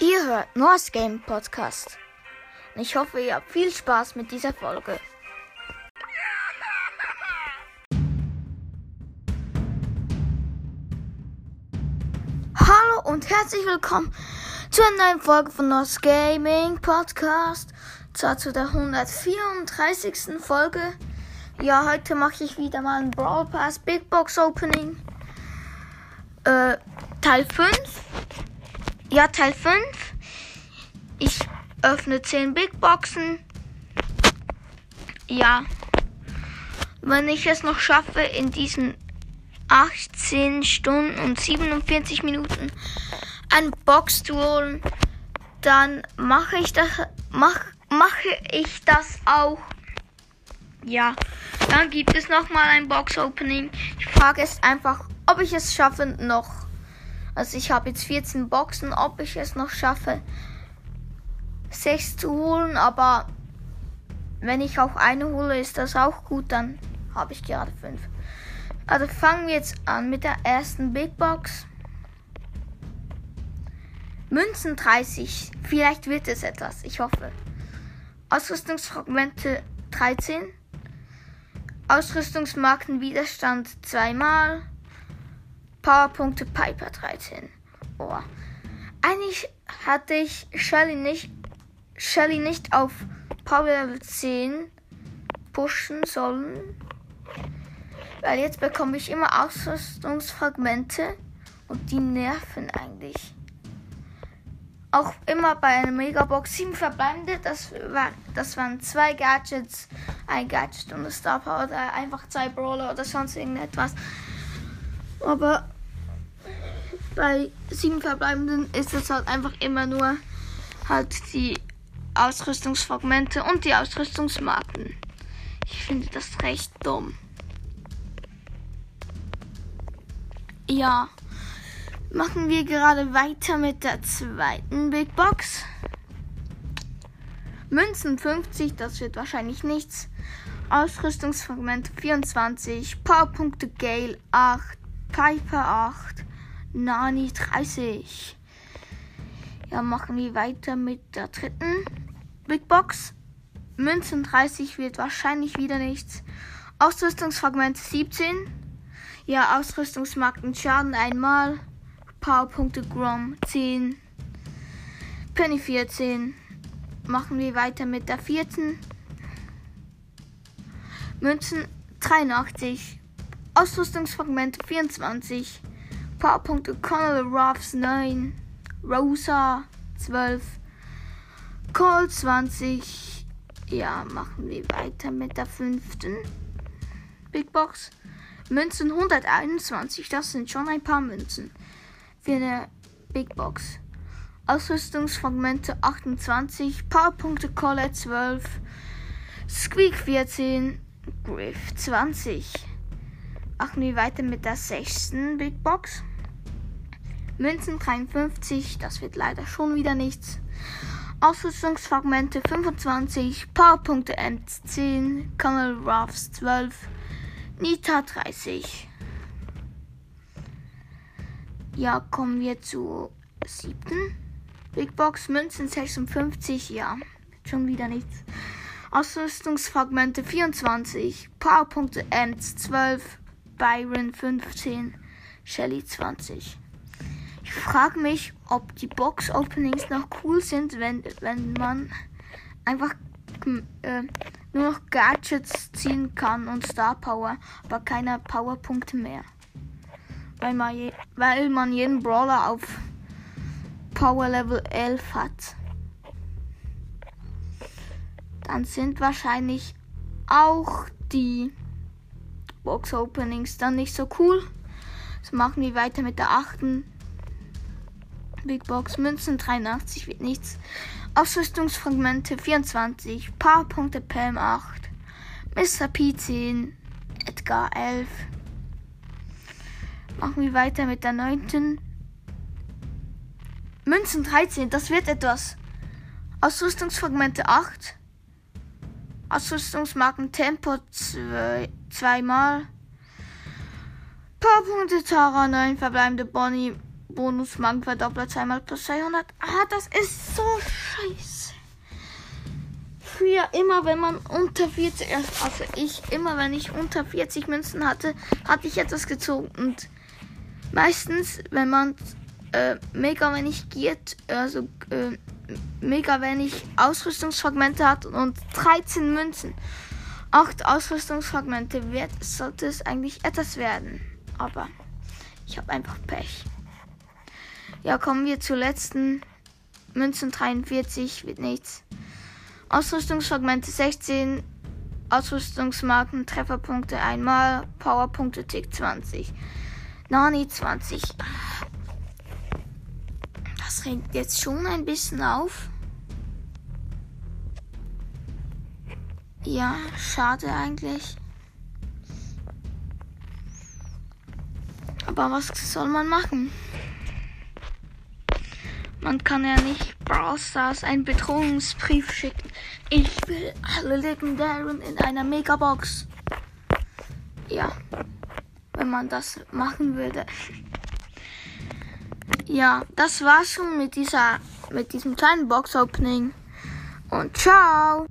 Ihr hört Noahs Game Podcast. Und ich hoffe, ihr habt viel Spaß mit dieser Folge. Hallo und herzlich willkommen zu einer neuen Folge von Noahs Gaming Podcast. Zwar zu der 134. Folge. Ja, heute mache ich wieder mal ein Brawl Pass Big Box Opening. Äh, Teil 5. Ja, Teil 5. Ich öffne 10 Big Boxen. Ja. Wenn ich es noch schaffe, in diesen 18 Stunden und 47 Minuten eine Box zu holen, dann mache ich das, mach, mache ich das auch. Ja, dann gibt es noch mal ein Box Opening. Ich frage es einfach, ob ich es schaffe noch. Also ich habe jetzt 14 Boxen, ob ich es noch schaffe, 6 zu holen. Aber wenn ich auch eine hole, ist das auch gut. Dann habe ich gerade 5. Also fangen wir jetzt an mit der ersten Big Box. Münzen 30. Vielleicht wird es etwas. Ich hoffe. Ausrüstungsfragmente 13. Ausrüstungsmarken Widerstand zweimal. Powerpunkte Piper 13. Oh. Eigentlich hatte ich Shelly nicht, Shelly nicht auf Power Level 10 pushen sollen. Weil jetzt bekomme ich immer Ausrüstungsfragmente und die nerven eigentlich. Auch immer bei einer Megabox 7 verbleibende, das, war, das waren zwei Gadgets, ein Gadget und eine Star Power oder einfach zwei Brawler oder sonst irgendetwas. Aber bei sieben verbleibenden ist es halt einfach immer nur halt die Ausrüstungsfragmente und die Ausrüstungsmarken. Ich finde das recht dumm. Ja, machen wir gerade weiter mit der zweiten Big Box. Münzen 50, das wird wahrscheinlich nichts. Ausrüstungsfragmente 24, Powerpunkte Gale 8, Piper 8, Nani 30. Ja, machen wir weiter mit der dritten Big Box. Münzen 30 wird wahrscheinlich wieder nichts. Ausrüstungsfragmente 17. Ja, Ausrüstungsmarken Schaden einmal. Powerpunkte Grom 10. Penny 14. Machen wir weiter mit der vierten. Münzen 83. Ausrüstungsfragmente 24. Powerpunkte Connell Ruffs 9. Rosa 12. Call 20. Ja, machen wir weiter mit der fünften Big Box. Münzen 121. Das sind schon ein paar Münzen für eine Big Box. Ausrüstungsfragmente 28. Powerpunkte Colette 12. Squeak 14. Griff 20. Machen wir weiter mit der sechsten Big Box. Münzen 53, das wird leider schon wieder nichts. Ausrüstungsfragmente 25, Powerpunkte Ends 10, Colonel Ruffs 12, Nita 30. Ja, kommen wir zur siebten Big Box. Münzen 56, ja, schon wieder nichts. Ausrüstungsfragmente 24, Powerpunkte Ends 12, Byron 15, Shelly 20. Ich frage mich, ob die Box-Openings noch cool sind, wenn, wenn man einfach äh, nur noch Gadgets ziehen kann und Star Power, aber keine Powerpunkte mehr. Weil man, je, weil man jeden Brawler auf Power Level 11 hat. Dann sind wahrscheinlich auch die Box Openings dann nicht so cool. So machen wir weiter mit der achten Big Box. Münzen 83 wird nichts. Ausrüstungsfragmente 24. Powerpunkte Pam 8. Mr. P 10. Edgar 11. Machen wir weiter mit der neunten. Münzen 13. Das wird etwas. Ausrüstungsfragmente 8. Ausrüstungsmarken Tempo 2 zweimal. Powerpunkte Tara 9, verbleibende Bonnie Bonus Magenverdoppler zweimal plus 200. Ah, das ist so scheiße. Früher immer, wenn man unter 40, also ich immer, wenn ich unter 40 Münzen hatte, hatte ich etwas gezogen. Und meistens, wenn man äh, mega wenig giert, also äh, mega wenig Ausrüstungsfragmente hat und 13 Münzen. 8 Ausrüstungsfragmente wird, sollte es eigentlich etwas werden. Aber ich habe einfach Pech. Ja, kommen wir zur letzten. Münzen 43 wird nichts. Ausrüstungsfragmente 16. Ausrüstungsmarken, Trefferpunkte einmal, Powerpunkte Tick 20. Nani 20. Das regt jetzt schon ein bisschen auf. Ja, schade eigentlich. Aber was soll man machen? Man kann ja nicht Brawl Stars einen Bedrohungsbrief schicken. Ich will alle Legendären in einer Megabox. Ja, wenn man das machen würde. Ja, das war's schon mit dieser, mit diesem kleinen Box Opening. Und ciao!